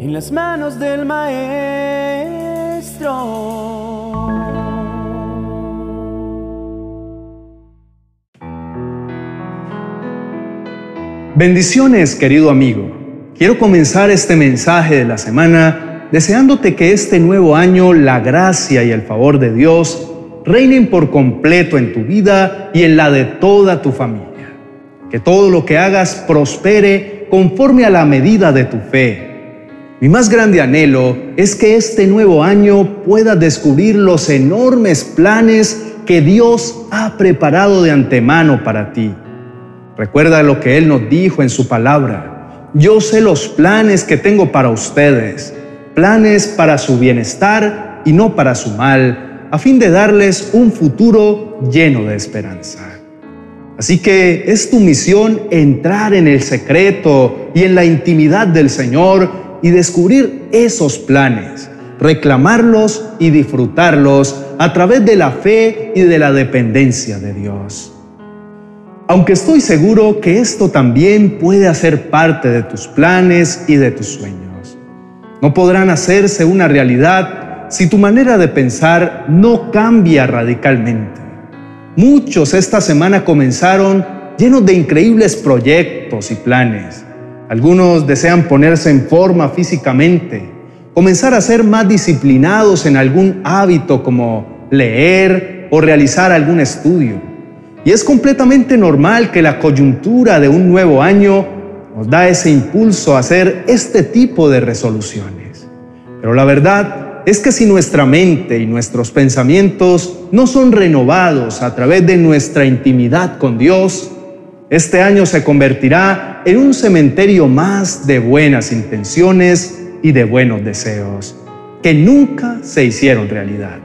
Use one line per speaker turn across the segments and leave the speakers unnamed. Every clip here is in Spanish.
en las manos del Maestro.
Bendiciones, querido amigo. Quiero comenzar este mensaje de la semana deseándote que este nuevo año la gracia y el favor de Dios reinen por completo en tu vida y en la de toda tu familia. Que todo lo que hagas prospere conforme a la medida de tu fe. Mi más grande anhelo es que este nuevo año pueda descubrir los enormes planes que Dios ha preparado de antemano para ti. Recuerda lo que Él nos dijo en su palabra. Yo sé los planes que tengo para ustedes, planes para su bienestar y no para su mal a fin de darles un futuro lleno de esperanza. Así que es tu misión entrar en el secreto y en la intimidad del Señor y descubrir esos planes, reclamarlos y disfrutarlos a través de la fe y de la dependencia de Dios. Aunque estoy seguro que esto también puede hacer parte de tus planes y de tus sueños. No podrán hacerse una realidad si tu manera de pensar no cambia radicalmente. Muchos esta semana comenzaron llenos de increíbles proyectos y planes. Algunos desean ponerse en forma físicamente, comenzar a ser más disciplinados en algún hábito como leer o realizar algún estudio. Y es completamente normal que la coyuntura de un nuevo año nos da ese impulso a hacer este tipo de resoluciones. Pero la verdad es que si nuestra mente y nuestros pensamientos no son renovados a través de nuestra intimidad con Dios, este año se convertirá en un cementerio más de buenas intenciones y de buenos deseos que nunca se hicieron realidad.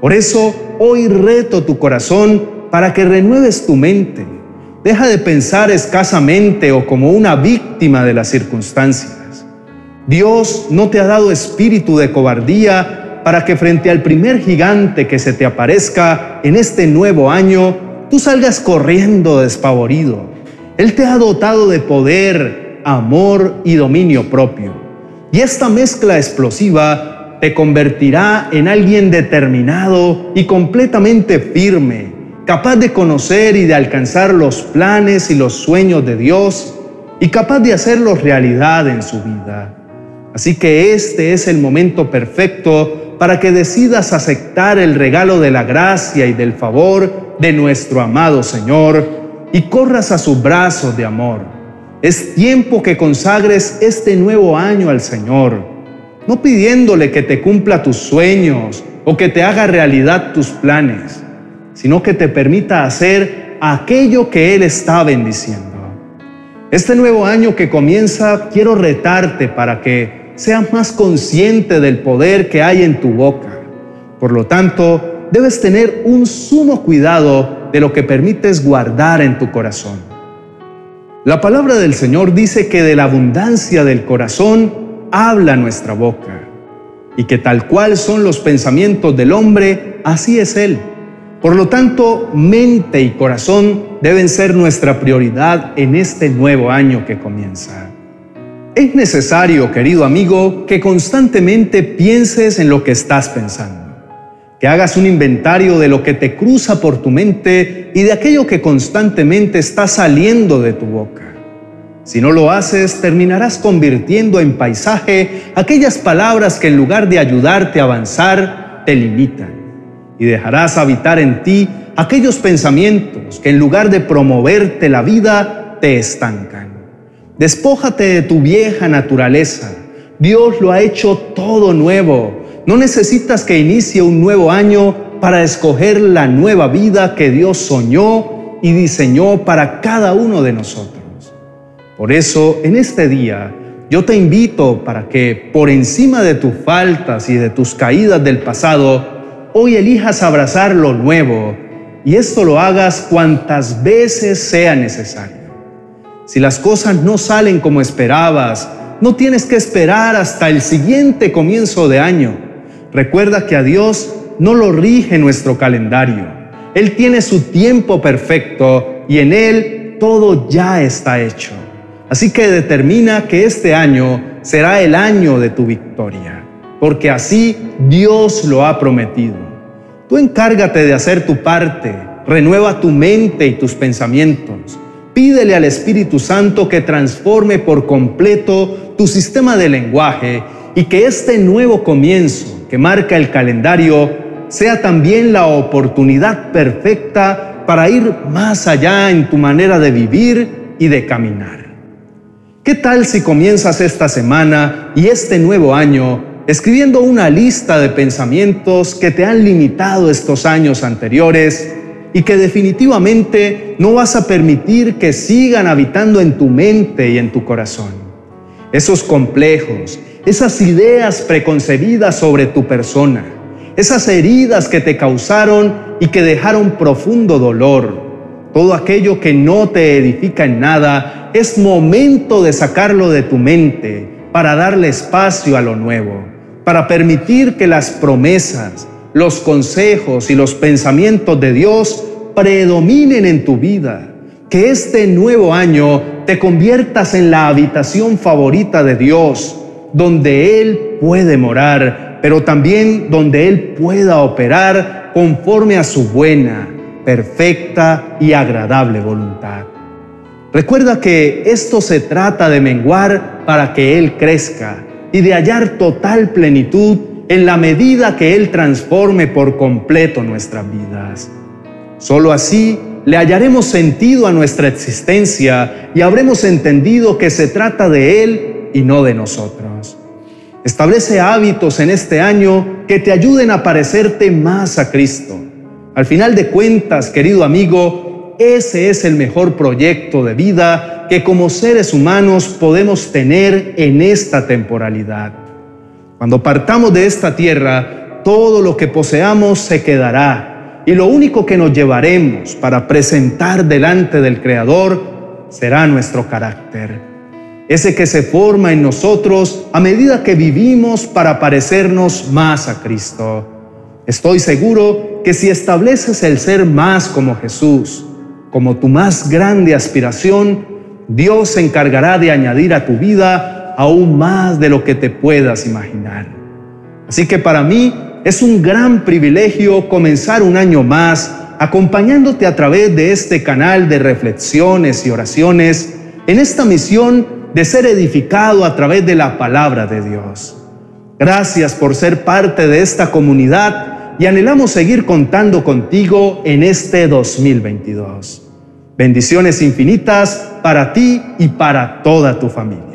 Por eso hoy reto tu corazón para que renueves tu mente. Deja de pensar escasamente o como una víctima de las circunstancias. Dios no te ha dado espíritu de cobardía para que frente al primer gigante que se te aparezca en este nuevo año, tú salgas corriendo despavorido. Él te ha dotado de poder, amor y dominio propio. Y esta mezcla explosiva te convertirá en alguien determinado y completamente firme, capaz de conocer y de alcanzar los planes y los sueños de Dios y capaz de hacerlos realidad en su vida. Así que este es el momento perfecto para que decidas aceptar el regalo de la gracia y del favor de nuestro amado Señor y corras a sus brazos de amor. Es tiempo que consagres este nuevo año al Señor, no pidiéndole que te cumpla tus sueños o que te haga realidad tus planes, sino que te permita hacer aquello que Él está bendiciendo. Este nuevo año que comienza, quiero retarte para que seas más consciente del poder que hay en tu boca. Por lo tanto, debes tener un sumo cuidado de lo que permites guardar en tu corazón. La palabra del Señor dice que de la abundancia del corazón habla nuestra boca y que tal cual son los pensamientos del hombre, así es Él. Por lo tanto, mente y corazón deben ser nuestra prioridad en este nuevo año que comienza. Es necesario, querido amigo, que constantemente pienses en lo que estás pensando, que hagas un inventario de lo que te cruza por tu mente y de aquello que constantemente está saliendo de tu boca. Si no lo haces, terminarás convirtiendo en paisaje aquellas palabras que en lugar de ayudarte a avanzar, te limitan. Y dejarás habitar en ti aquellos pensamientos que en lugar de promoverte la vida, te estancan. Despójate de tu vieja naturaleza. Dios lo ha hecho todo nuevo. No necesitas que inicie un nuevo año para escoger la nueva vida que Dios soñó y diseñó para cada uno de nosotros. Por eso, en este día, yo te invito para que por encima de tus faltas y de tus caídas del pasado, hoy elijas abrazar lo nuevo y esto lo hagas cuantas veces sea necesario. Si las cosas no salen como esperabas, no tienes que esperar hasta el siguiente comienzo de año. Recuerda que a Dios no lo rige nuestro calendario. Él tiene su tiempo perfecto y en Él todo ya está hecho. Así que determina que este año será el año de tu victoria, porque así Dios lo ha prometido. Tú encárgate de hacer tu parte, renueva tu mente y tus pensamientos. Pídele al Espíritu Santo que transforme por completo tu sistema de lenguaje y que este nuevo comienzo que marca el calendario sea también la oportunidad perfecta para ir más allá en tu manera de vivir y de caminar. ¿Qué tal si comienzas esta semana y este nuevo año escribiendo una lista de pensamientos que te han limitado estos años anteriores y que definitivamente no vas a permitir que sigan habitando en tu mente y en tu corazón? Esos complejos, esas ideas preconcebidas sobre tu persona, esas heridas que te causaron y que dejaron profundo dolor, todo aquello que no te edifica en nada, es momento de sacarlo de tu mente para darle espacio a lo nuevo, para permitir que las promesas, los consejos y los pensamientos de Dios predominen en tu vida. Que este nuevo año te conviertas en la habitación favorita de Dios, donde Él puede morar, pero también donde Él pueda operar conforme a su buena, perfecta y agradable voluntad. Recuerda que esto se trata de menguar para que Él crezca y de hallar total plenitud en la medida que Él transforme por completo nuestras vidas. Solo así le hallaremos sentido a nuestra existencia y habremos entendido que se trata de Él y no de nosotros. Establece hábitos en este año que te ayuden a parecerte más a Cristo al final de cuentas, querido amigo, ese es el mejor proyecto de vida que como seres humanos podemos tener en esta temporalidad. Cuando partamos de esta tierra, todo lo que poseamos se quedará y lo único que nos llevaremos para presentar delante del Creador será nuestro carácter. Ese que se forma en nosotros a medida que vivimos para parecernos más a Cristo. Estoy seguro que si estableces el ser más como Jesús, como tu más grande aspiración, Dios se encargará de añadir a tu vida aún más de lo que te puedas imaginar. Así que para mí es un gran privilegio comenzar un año más acompañándote a través de este canal de reflexiones y oraciones en esta misión de ser edificado a través de la palabra de Dios. Gracias por ser parte de esta comunidad y anhelamos seguir contando contigo en este 2022. Bendiciones infinitas para ti y para toda tu familia.